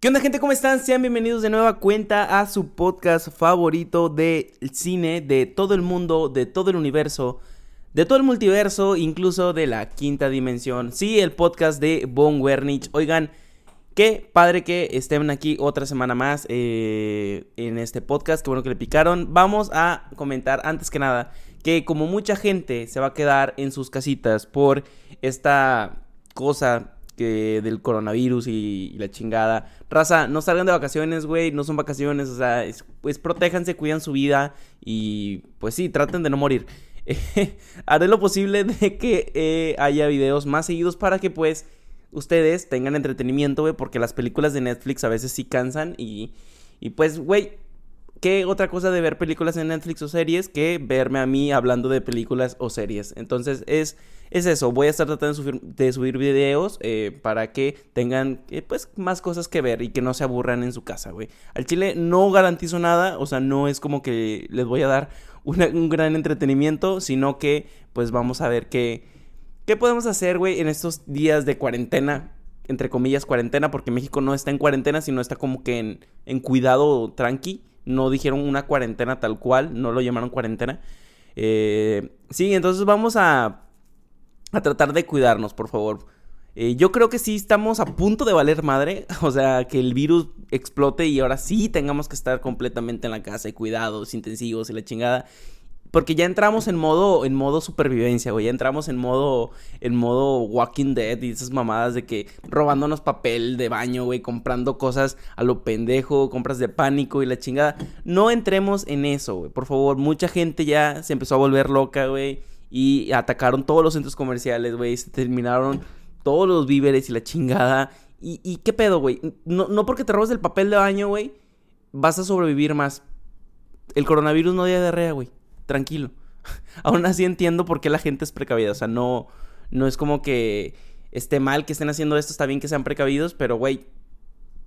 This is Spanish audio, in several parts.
¿Qué onda gente? ¿Cómo están? Sean bienvenidos de nueva cuenta a su podcast favorito de cine, de todo el mundo, de todo el universo, de todo el multiverso, incluso de la quinta dimensión. Sí, el podcast de Von Wernich. Oigan, qué padre que estén aquí otra semana más eh, en este podcast. Qué bueno que le picaron. Vamos a comentar antes que nada que como mucha gente se va a quedar en sus casitas por esta cosa del coronavirus y, la chingada. Raza, no salgan de vacaciones, güey, no son vacaciones, o sea, pues protéjanse, cuidan su vida y pues sí, traten de no morir. haré lo posible de que eh, haya videos más seguidos para que pues ustedes tengan entretenimiento, güey, porque las películas de Netflix a veces sí cansan y, y pues, güey, ¿qué otra cosa de ver películas en Netflix o series que verme a mí hablando de películas o series? Entonces es es eso, voy a estar tratando de subir, videos eh, para que tengan eh, pues más cosas que ver y que no se aburran en su casa, güey. Al chile no garantizo nada, o sea, no es como que les voy a dar un gran entretenimiento, sino que pues vamos a ver qué, qué podemos hacer, güey, en estos días de cuarentena, entre comillas cuarentena, porque México no está en cuarentena, sino está como que en, en cuidado tranqui. No dijeron una cuarentena tal cual, no lo llamaron cuarentena. Eh, sí, entonces vamos a a tratar de cuidarnos, por favor. Eh, yo creo que sí estamos a punto de valer madre. O sea, que el virus explote y ahora sí tengamos que estar completamente en la casa y cuidados intensivos y la chingada. Porque ya entramos en modo, en modo supervivencia, güey. Ya entramos en modo, en modo Walking Dead y esas mamadas de que robándonos papel de baño, güey. Comprando cosas a lo pendejo, compras de pánico y la chingada. No entremos en eso, güey. Por favor, mucha gente ya se empezó a volver loca, güey y atacaron todos los centros comerciales, güey. Se terminaron todos los víveres y la chingada. ¿Y, qué pedo, güey? No, no porque te robes el papel de baño, güey, vas a sobrevivir más. El coronavirus no dio diarrea, güey. Tranquilo. Aún así entiendo por qué la gente es precavida. O sea, no, no es como que esté mal que estén haciendo esto. Está bien que sean precavidos, pero, güey,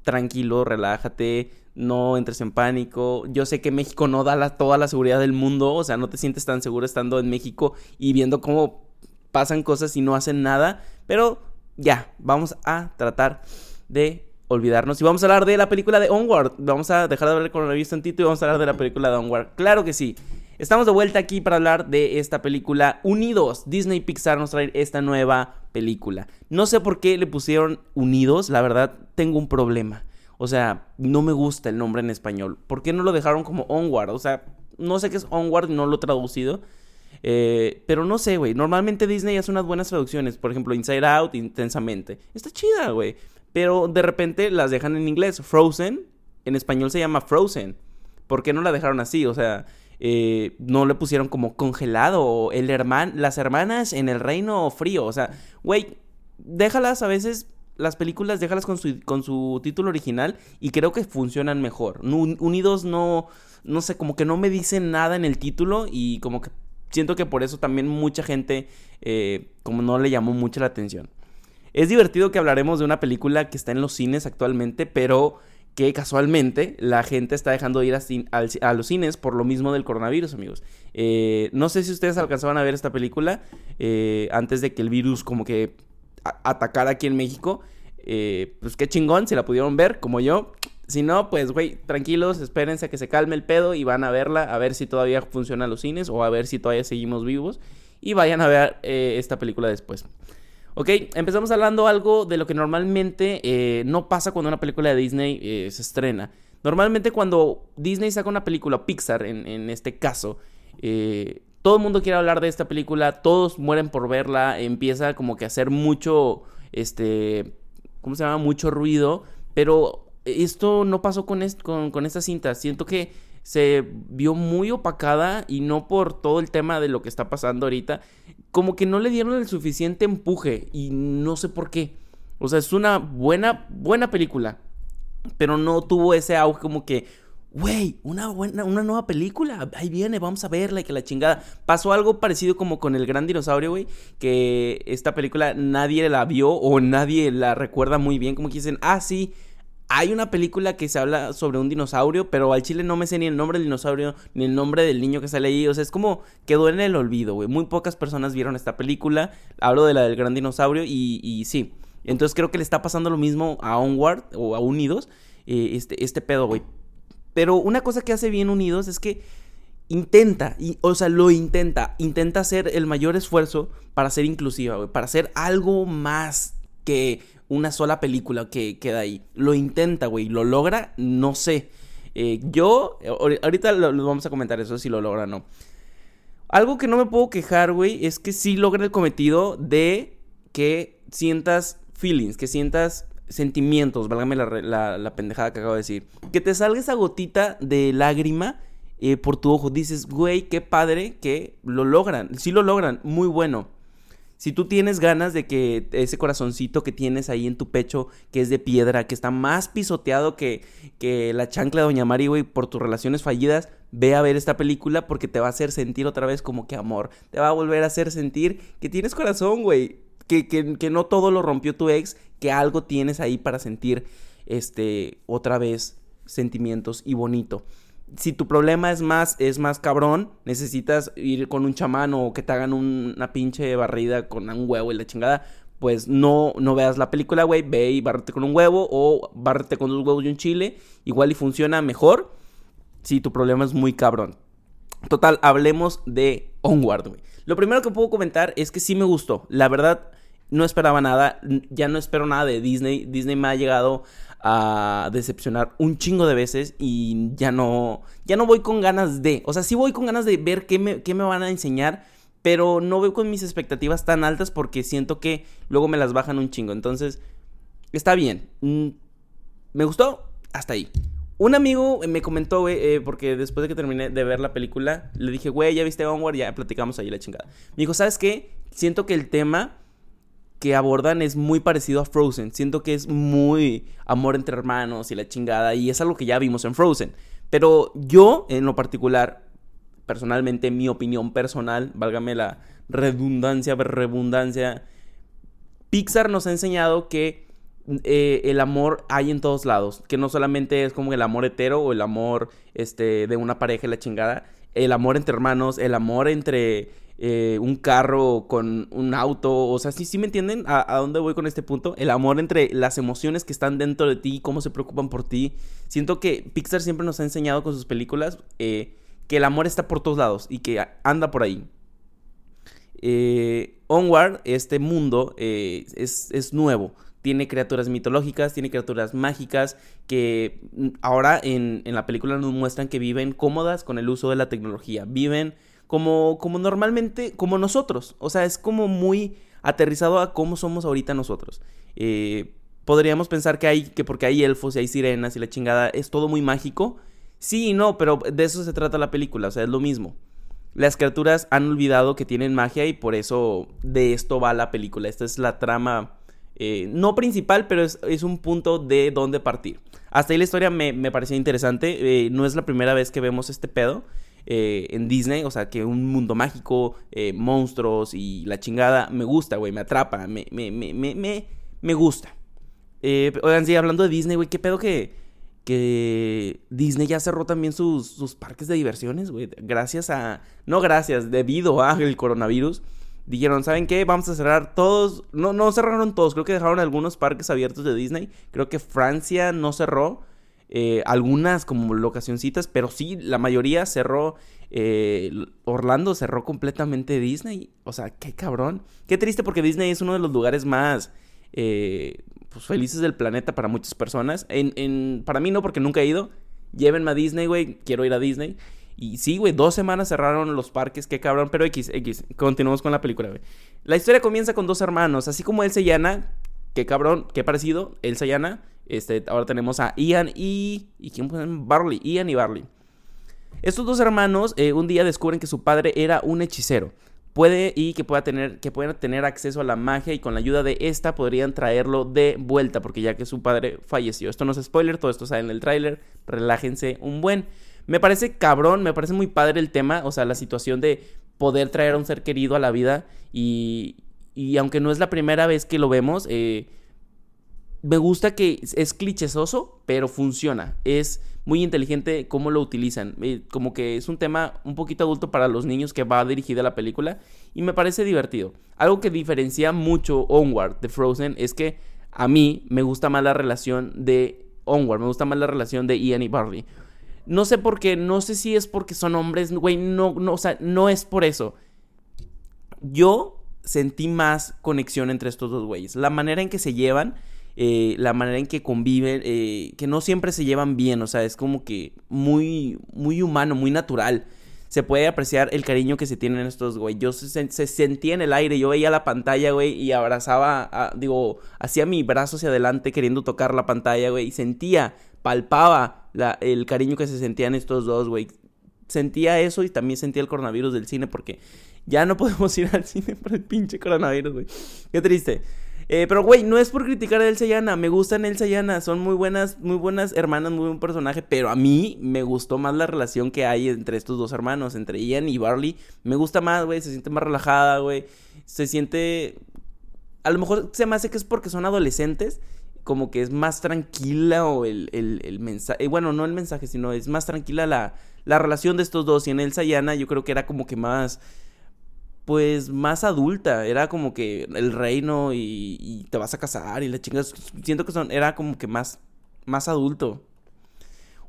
tranquilo, relájate, no entres en pánico. Yo sé que México no da toda la seguridad del mundo, o sea, no te sientes tan seguro estando en México y viendo cómo pasan cosas y no hacen nada, pero ya, vamos a tratar de olvidarnos y vamos a hablar de la película de Onward. Vamos a dejar de hablar con coronavirus tantito y vamos a hablar de la película de Onward. Claro que sí. Estamos de vuelta aquí para hablar de esta película Unidos. Disney Pixar nos trae esta nueva película. No sé por qué le pusieron Unidos, la verdad tengo un problema. O sea, no me gusta el nombre en español. ¿Por qué no lo dejaron como Onward? O sea, no sé qué es Onward, no lo he traducido. Eh, pero no sé, güey. Normalmente Disney hace unas buenas traducciones. Por ejemplo, Inside Out, intensamente. Está chida, güey. Pero de repente las dejan en inglés. Frozen, en español se llama Frozen. ¿Por qué no la dejaron así? O sea, eh, no le pusieron como congelado el hermano, las hermanas en el reino frío. O sea, güey, déjalas a veces, las películas, déjalas con su, con su título original y creo que funcionan mejor. Unidos no, no sé, como que no me dicen nada en el título y como que siento que por eso también mucha gente eh, como no le llamó mucho la atención. Es divertido que hablaremos de una película que está en los cines actualmente, pero que casualmente la gente está dejando de ir a, los cines por lo mismo del coronavirus, amigos. Eh, no sé si ustedes alcanzaban a ver esta película eh, antes de que el virus como que atacara aquí en México. Eh, pues qué chingón, si la pudieron ver, como yo. Si no, pues, güey, tranquilos, espérense a que se calme el pedo y van a verla, a ver si todavía funcionan los cines o a ver si todavía seguimos vivos. Y vayan a ver esta película después. Ok, empezamos hablando algo de lo que normalmente eh, no pasa cuando una película de Disney eh, se estrena. Normalmente cuando Disney saca una película, Pixar en, este caso, eh, todo el mundo quiere hablar de esta película, todos mueren por verla, empieza como que a hacer mucho, este, ¿cómo se llama? Mucho ruido, pero esto no pasó con, esta cinta. Siento que se vio muy opacada y no por todo el tema de lo que está pasando ahorita, como que no le dieron el suficiente empuje y no sé por qué. O sea, es una buena, buena película, pero no tuvo ese auge como que, güey, una, buena, una nueva película, ahí viene, vamos a verla y que la chingada. Pasó algo parecido como con El Gran Dinosaurio, güey, que esta película nadie la vio o nadie la recuerda muy bien, como que dicen, ah, sí hay una película que se habla sobre un dinosaurio, pero al chile no me sé ni el nombre del dinosaurio, ni el nombre del niño que sale ahí. O sea, es como quedó en el olvido, güey. Muy pocas personas vieron esta película. Hablo de la del gran dinosaurio y, sí. Entonces creo que le está pasando lo mismo a Onward o a Unidos, eh, este, este pedo, güey. Pero una cosa que hace bien Unidos es que intenta, y, o sea, lo intenta, intenta hacer el mayor esfuerzo para ser inclusiva, güey, para hacer algo más que una sola película que queda ahí. Lo intenta, güey, lo logra, no sé. Eh, yo, ahorita lo, vamos a comentar eso, si lo logra o no. Algo que no me puedo quejar, güey, es que sí logra el cometido de que sientas feelings, que sientas sentimientos, válgame la, la, pendejada que acabo de decir. Que te salga esa gotita de lágrima eh, por tu ojo. Dices, güey, qué padre que lo logran. Sí lo logran, muy bueno. Si tú tienes ganas de que ese corazoncito que tienes ahí en tu pecho, que es de piedra, que está más pisoteado que, que la chancla de Doña Mari, güey, por tus relaciones fallidas, ve a ver esta película porque te va a hacer sentir otra vez como que amor. Te va a volver a hacer sentir que tienes corazón, güey. Que, que, que no todo lo rompió tu ex, que algo tienes ahí para sentir, este, otra vez sentimientos y bonito si tu problema es más, es más cabrón, necesitas ir con un chamán o que te hagan una pinche barrida con un huevo y la chingada, pues no, no veas la película, güey, ve y bárrate con un huevo o bárrate con dos huevos y un chile, igual y funciona mejor si tu problema es muy cabrón. Total, hablemos de Onward, güey. Lo primero que puedo comentar es que sí me gustó. La verdad, no esperaba nada. Ya no espero nada de Disney. Disney me ha llegado a decepcionar un chingo de veces y ya no, ya no voy con ganas de, o sea, sí voy con ganas de ver qué me, qué me van a enseñar, pero no voy con mis expectativas tan altas porque siento que luego me las bajan un chingo. Entonces, está bien. Mm, me gustó hasta ahí. Un amigo me comentó, güey, eh, porque después de que terminé de ver la película, le dije, güey, ya viste Onward, ya platicamos ahí la chingada. Me dijo, ¿sabes qué? Siento que el tema que abordan es muy parecido a Frozen. Siento que es muy amor entre hermanos y la chingada. Y es algo que ya vimos en Frozen. Pero yo, en lo particular, personalmente, mi opinión personal, válgame la redundancia, redundancia, Pixar nos ha enseñado que eh, el amor hay en todos lados. Que no solamente es como el amor hetero o el amor este, de una pareja y la chingada. El amor entre hermanos, el amor entre eh, un carro con un auto. O sea, sí, sí me entienden a, dónde voy con este punto. El amor entre las emociones que están dentro de ti, cómo se preocupan por ti. Siento que Pixar siempre nos ha enseñado con sus películas eh, que el amor está por todos lados y que anda por ahí. Eh, Onward, este mundo es, nuevo tiene criaturas mitológicas, tiene criaturas mágicas que ahora en, en, la película nos muestran que viven cómodas con el uso de la tecnología, viven como, como normalmente, como nosotros. O sea, es como muy aterrizado a cómo somos ahorita nosotros. Eh, podríamos pensar que hay, que porque hay elfos y hay sirenas y la chingada, es todo muy mágico. Sí y no, pero de eso se trata la película, o sea, es lo mismo. Las criaturas han olvidado que tienen magia y por eso de esto va la película. Esta es la trama, eh, no principal, pero es, un punto de dónde partir. Hasta ahí la historia me, me parecía interesante. Eh, no es la primera vez que vemos este pedo. Eh, en Disney, o sea, que un mundo mágico, eh, monstruos y la chingada, me gusta, güey, me atrapa, me, me, me, me, me gusta. Eh, oigan, sí, hablando de Disney, güey, qué pedo que, que Disney ya cerró también sus, sus parques de diversiones, güey, gracias a, no gracias, debido a el coronavirus. Dijeron, ¿saben qué? Vamos a cerrar todos. No, no cerraron todos. Creo que dejaron algunos parques abiertos de Disney. Creo que Francia no cerró. Eh, algunas como locacioncitas, pero sí, la mayoría cerró. Eh, Orlando cerró completamente Disney. O sea, qué cabrón. Qué triste porque Disney es uno de los lugares más eh, pues, felices del planeta para muchas personas. En, para mí no, porque nunca he ido. Llévenme a Disney, güey. Quiero ir a Disney. Y sí, güey, dos semanas cerraron los parques, qué cabrón. Pero X, X, continuamos con la película, güey. La historia comienza con dos hermanos, así como Elsa y Anna. Qué cabrón, qué parecido. Elsa y Anna este, ahora tenemos a Ian y. ¿Y quién Barley. Ian y Barley. Estos dos hermanos eh, un día descubren que su padre era un hechicero. Puede y que pueda tener, que puedan tener acceso a la magia y con la ayuda de esta podrían traerlo de vuelta, porque ya que su padre falleció. Esto no es spoiler, todo esto sale en el tráiler. Relájense un buen. Me parece cabrón, me parece muy padre el tema, o sea, la situación de poder traer a un ser querido a la vida y, y aunque no es la primera vez que lo vemos, eh, me gusta que es clichésoso, pero funciona. Es muy inteligente cómo lo utilizan. Eh, como que es un tema un poquito adulto para los niños que va dirigida la película y me parece divertido. Algo que diferencia mucho Onward de Frozen es que a mí me gusta más la relación de Onward, me gusta más la relación de Ian y Barley. No sé por qué, no sé si es porque son hombres, güey, no, no, o sea, no es por eso. Yo sentí más conexión entre estos dos güeyes. La manera en que se llevan, eh, la manera en que conviven, eh, que no siempre se llevan bien, o sea, es como que muy, muy humano, muy natural. Se puede apreciar el cariño que se tienen estos güey. Yo se, sentía en el aire, yo veía la pantalla, güey, y abrazaba, digo, hacía mi brazo hacia adelante queriendo tocar la pantalla, güey, y sentía, palpaba el cariño que se sentían estos dos, güey. Sentía eso y también sentía el coronavirus del cine porque ya no podemos ir al cine por el pinche coronavirus, güey. Qué triste. Eh, pero, güey, no es por criticar a Elsa y Anna. Me gustan Elsa y Anna. Son muy buenas, muy buenas hermanas, muy buen personaje. Pero a mí me gustó más la relación que hay entre estos dos hermanos, entre Ian y Barley. Me gusta más, güey. Se siente más relajada, güey. Se siente. A lo mejor se me hace que es porque son adolescentes. Como que es más tranquila o el, el, mensaje. Eh, bueno, no el mensaje, sino es más tranquila la, la relación de estos dos. Y en Elsa y Anna yo creo que era como que más pues más adulta, era como que el reino y, te vas a casar y la chingas, siento que son, era como que más, más adulto.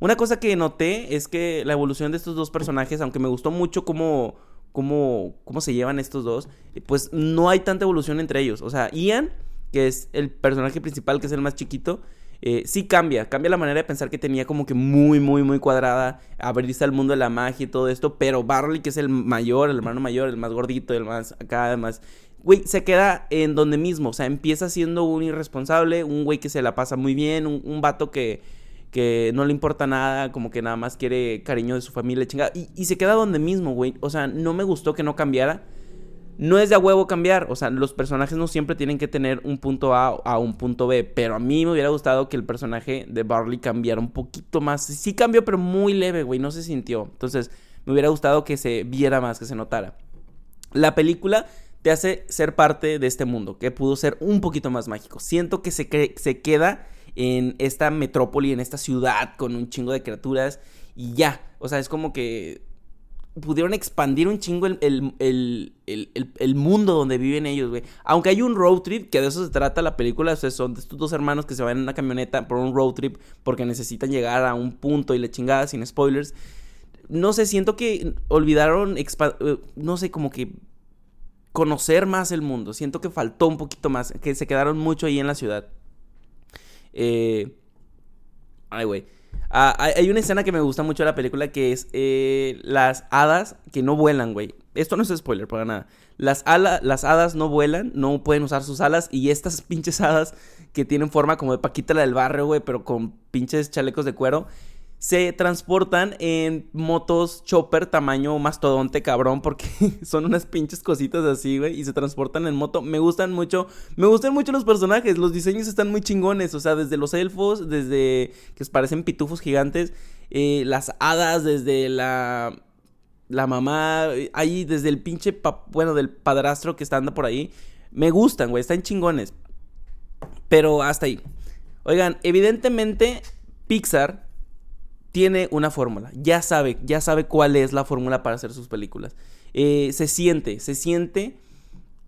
Una cosa que noté es que la evolución de estos dos personajes, aunque me gustó mucho cómo, cómo, cómo se llevan estos dos, pues no hay tanta evolución entre ellos. O sea, Ian, que es el personaje principal, que es el más chiquito, eh, sí cambia, cambia la manera de pensar que tenía como que muy, muy, muy cuadrada, abrirse al mundo de la magia y todo esto, pero Barley, que es el mayor, el hermano mayor, el más gordito, el más acá, además, güey, se queda en donde mismo, o sea, empieza siendo un irresponsable, un güey que se la pasa muy bien, un, vato que, que no le importa nada, como que nada más quiere cariño de su familia, chingada, y, y se queda donde mismo, güey, o sea, no me gustó que no cambiara no es de a huevo cambiar, o sea, los personajes no siempre tienen que tener un punto A a un punto B, pero a mí me hubiera gustado que el personaje de Barley cambiara un poquito más. Sí cambió, pero muy leve, güey, no se sintió. Entonces, me hubiera gustado que se viera más, que se notara. La película te hace ser parte de este mundo, que pudo ser un poquito más mágico. Siento que se, se queda en esta metrópoli, en esta ciudad con un chingo de criaturas y ya. O sea, es como que pudieron expandir un chingo el, mundo donde viven ellos, güey. Aunque hay un road trip, que de eso se trata la película, o son estos dos hermanos que se van en una camioneta por un road trip porque necesitan llegar a un punto y la chingada, sin spoilers. No sé, siento que olvidaron, eh, no sé, como que conocer más el mundo. Siento que faltó un poquito más, que se quedaron mucho ahí en la ciudad. Eh... Ay, güey. Ah, hay una escena que me gusta mucho de la película que es eh, las hadas que no vuelan, güey. Esto no es spoiler para nada. Las, las hadas no vuelan, no pueden usar sus alas. Y estas pinches hadas que tienen forma como de Paquita la del barrio, güey, pero con pinches chalecos de cuero se transportan en motos chopper tamaño mastodonte cabrón porque son unas pinches cositas así, güey, y se transportan en moto. Me gustan mucho, me gustan mucho los personajes, los diseños están muy chingones, o sea, desde los elfos, desde que parecen pitufos gigantes, eh, las hadas, desde la la mamá, ahí desde el pinche, bueno, del padrastro que está andando por ahí, me gustan, güey, están chingones. Pero hasta ahí. Oigan, evidentemente Pixar tiene una fórmula, ya sabe, ya sabe cuál es la fórmula para hacer sus películas. Eh, se siente, se siente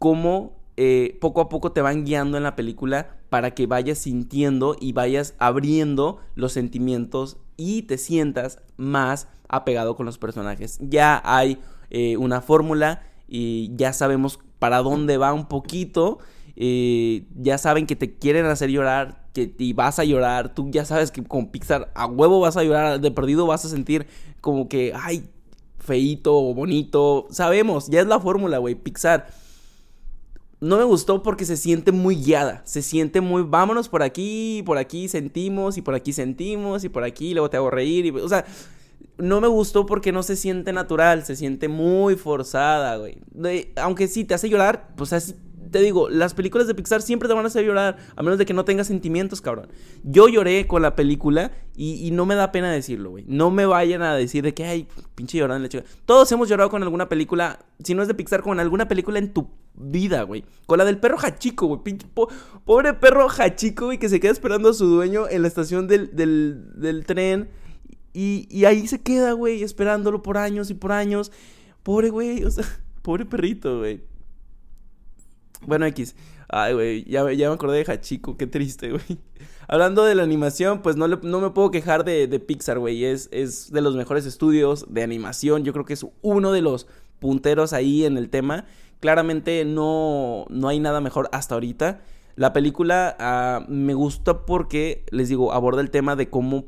como eh, poco a poco te van guiando en la película para que vayas sintiendo y vayas abriendo los sentimientos y te sientas más apegado con los personajes. Ya hay eh, una fórmula y ya sabemos para dónde va un poquito. Ya saben que te quieren hacer llorar, y vas a llorar, tú ya sabes que con Pixar a huevo vas a llorar, de perdido vas a sentir como que, ay, feito o bonito, sabemos, ya es la fórmula, güey, Pixar. No me gustó porque se siente muy guiada, se siente muy, vámonos por aquí, por aquí sentimos y por aquí sentimos y por aquí luego te hago reír, y, o sea, no me gustó porque no se siente natural, se siente muy forzada, güey. Aunque sí te hace llorar, pues así te digo, las películas de Pixar siempre te van a hacer llorar, a menos de que no tengas sentimientos, cabrón. Yo lloré con la película y, no me da pena decirlo, güey. No me vayan a decir de que, ay, pinche llorando la chica. Todos hemos llorado con alguna película, si no es de Pixar, con alguna película en tu vida, güey. Con la del perro Hachico, güey. Pinche pobre perro Hachico, güey, que se queda esperando a su dueño en la estación del, del, tren. Y, ahí se queda, güey, esperándolo por años y por años. Pobre, güey, o sea, pobre perrito, güey. Bueno, X. Ay, güey, ya, ya me acordé de Hachiko, qué triste, güey. Hablando de la animación, pues no, no me puedo quejar de, de Pixar, güey. Es, es de los mejores estudios de animación. Yo creo que es uno de los punteros ahí en el tema. Claramente no, no hay nada mejor hasta ahorita. La película uh, me gusta porque, les digo, aborda el tema de cómo,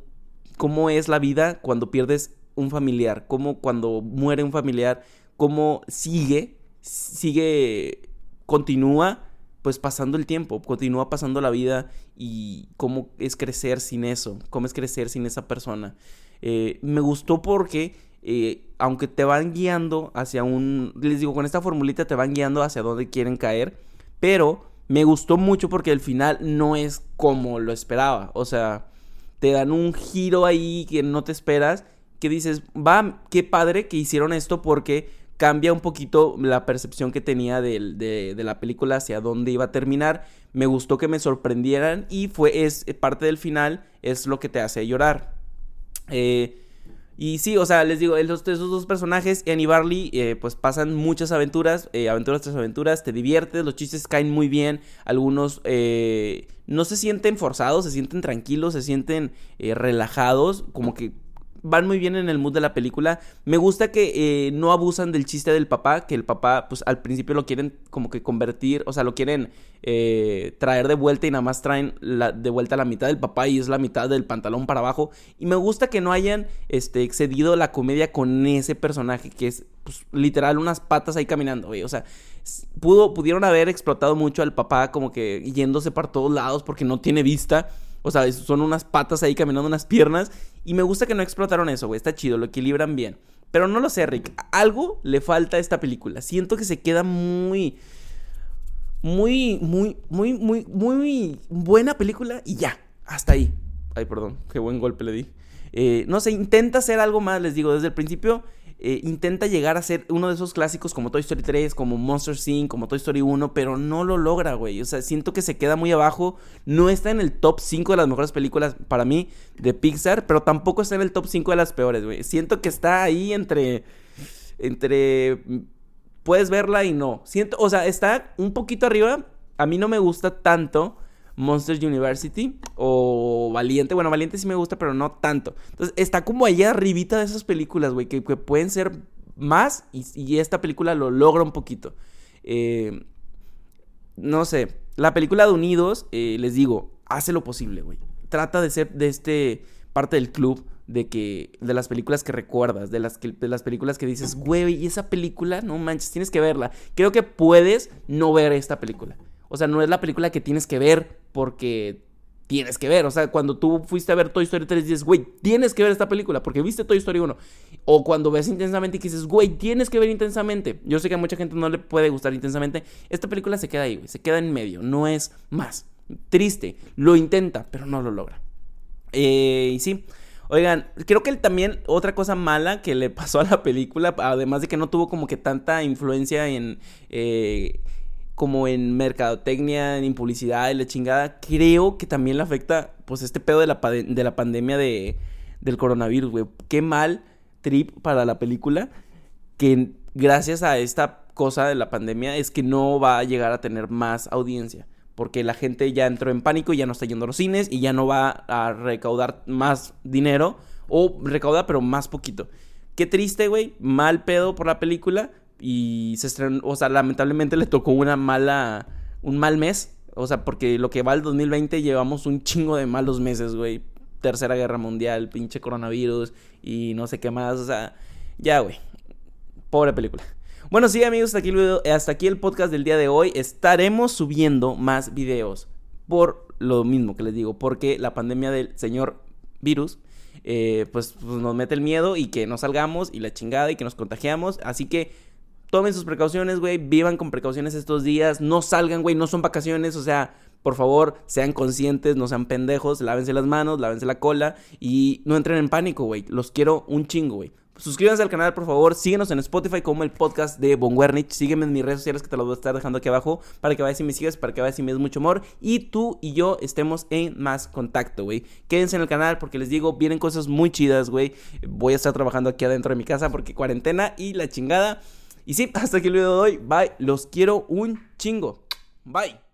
cómo es la vida cuando pierdes un familiar, cómo cuando muere un familiar, cómo sigue, sigue, continúa pues pasando el tiempo, continúa pasando la vida y cómo es crecer sin eso, cómo es crecer sin esa persona. Eh, me gustó porque, eh, aunque te van guiando hacia un, les digo, con esta formulita te van guiando hacia dónde quieren caer, pero me gustó mucho porque el final no es como lo esperaba, o sea, te dan un giro ahí que no te esperas, que dices, va, qué padre que hicieron esto porque cambia un poquito la percepción que tenía de, la película hacia dónde iba a terminar. Me gustó que me sorprendieran y fue es parte del final es lo que te hace llorar. Eh, y sí, o sea, les digo, esos, dos personajes, Annie y Barley, eh, pues pasan muchas aventuras, eh, aventuras tras aventuras, te diviertes, los chistes caen muy bien, algunos no se sienten forzados, se sienten tranquilos, se sienten relajados, como que van muy bien en el mood de la película. Me gusta que eh, no abusan del chiste del papá, que el papá, pues al principio lo quieren como que convertir, o sea, lo quieren eh, traer de vuelta y nada más traen la, de vuelta la mitad del papá y es la mitad del pantalón para abajo. Y me gusta que no hayan este, excedido la comedia con ese personaje que es pues, literal unas patas ahí caminando, güey. O sea, pudo, pudieron haber explotado mucho al papá como que yéndose para todos lados porque no tiene vista. O sea, son unas patas ahí caminando, unas piernas. Y me gusta que no explotaron eso, güey. Está chido, lo equilibran bien. Pero no lo sé, Rick. Algo le falta a esta película. Siento que se queda muy. Muy, muy, muy, muy, muy buena película y ya. Hasta ahí. Ay, perdón. Qué buen golpe le di. Eh, no sé, intenta hacer algo más, les digo. Desde el principio eh, intenta llegar a ser uno de esos clásicos como Toy Story 3, como Monster Inc., como Toy Story 1, pero no lo logra, güey. O sea, siento que se queda muy abajo. No está en el top 5 de las mejores películas para mí de Pixar, pero tampoco está en el top 5 de las peores, güey. Siento que está ahí entre. Entre. Puedes verla y no. Siento, o sea, está un poquito arriba. A mí no me gusta tanto Monsters University o Valiente. Bueno, Valiente sí me gusta, pero no tanto. Entonces, está como allá arribita de esas películas, güey, que, pueden ser más y, esta película lo logra un poquito. Eh, no sé, la película de Unidos, eh, les digo, hace lo posible, güey. Trata de ser de este parte del club de que de las películas que recuerdas, de las de las películas que dices, güey, y esa película, no manches, tienes que verla. Creo que puedes no ver esta película. O sea, no es la película que tienes que ver porque tienes que ver. O sea, cuando tú fuiste a ver Toy Story 3 dices, güey, tienes que ver esta película porque viste Toy Story 1. O cuando ves intensamente y dices, güey, tienes que ver intensamente. Yo sé que a mucha gente no le puede gustar intensamente. Esta película se queda ahí, güey. Se queda en medio. No es más. Triste. Lo intenta, pero no lo logra. Eh, y sí. Oigan, creo que también otra cosa mala que le pasó a la película, además de que no tuvo como que tanta influencia en... Eh, como en mercadotecnia, en publicidad y la chingada, creo que también le afecta, pues, este pedo de la, de la pandemia de, del coronavirus, güey. Qué mal trip para la película que gracias a esta cosa de la pandemia es que no va a llegar a tener más audiencia. Porque la gente ya entró en pánico, y ya no está yendo a los cines y ya no va a recaudar más dinero. O recauda, pero más poquito. Qué triste, güey. Mal pedo por la película y se estrenó, o sea, lamentablemente le tocó una mala, un mal mes, o sea, porque lo que va el 2020 llevamos un chingo de malos meses, güey. Tercera Guerra Mundial, pinche coronavirus y no sé qué más, o sea, ya, güey. Pobre película. Bueno, sí, amigos, hasta aquí, el hasta aquí el podcast del día de hoy. Estaremos subiendo más videos por lo mismo que les digo, porque la pandemia del señor virus eh, pues, pues, nos mete el miedo y que no salgamos y la chingada y que nos contagiamos. Así que tomen sus precauciones, güey, vivan con precauciones estos días, no salgan, güey, no son vacaciones, o sea, por favor, sean conscientes, no sean pendejos, lávense las manos, lávense la cola y no entren en pánico, güey. Los quiero un chingo, güey. Suscríbanse al canal, por favor. Síguenos en Spotify como el podcast de Von Wernich. Sígueme en mis redes sociales que te las voy a estar dejando aquí abajo para que vayas y me sigas, para que vayas y me des mucho amor. Y tú y yo estemos en más contacto, güey. Quédense en el canal porque les digo, vienen cosas muy chidas, güey. Voy a estar trabajando aquí adentro de mi casa porque cuarentena y la chingada. Y sí, hasta aquí el video de hoy. Bye. Los quiero un chingo. Bye.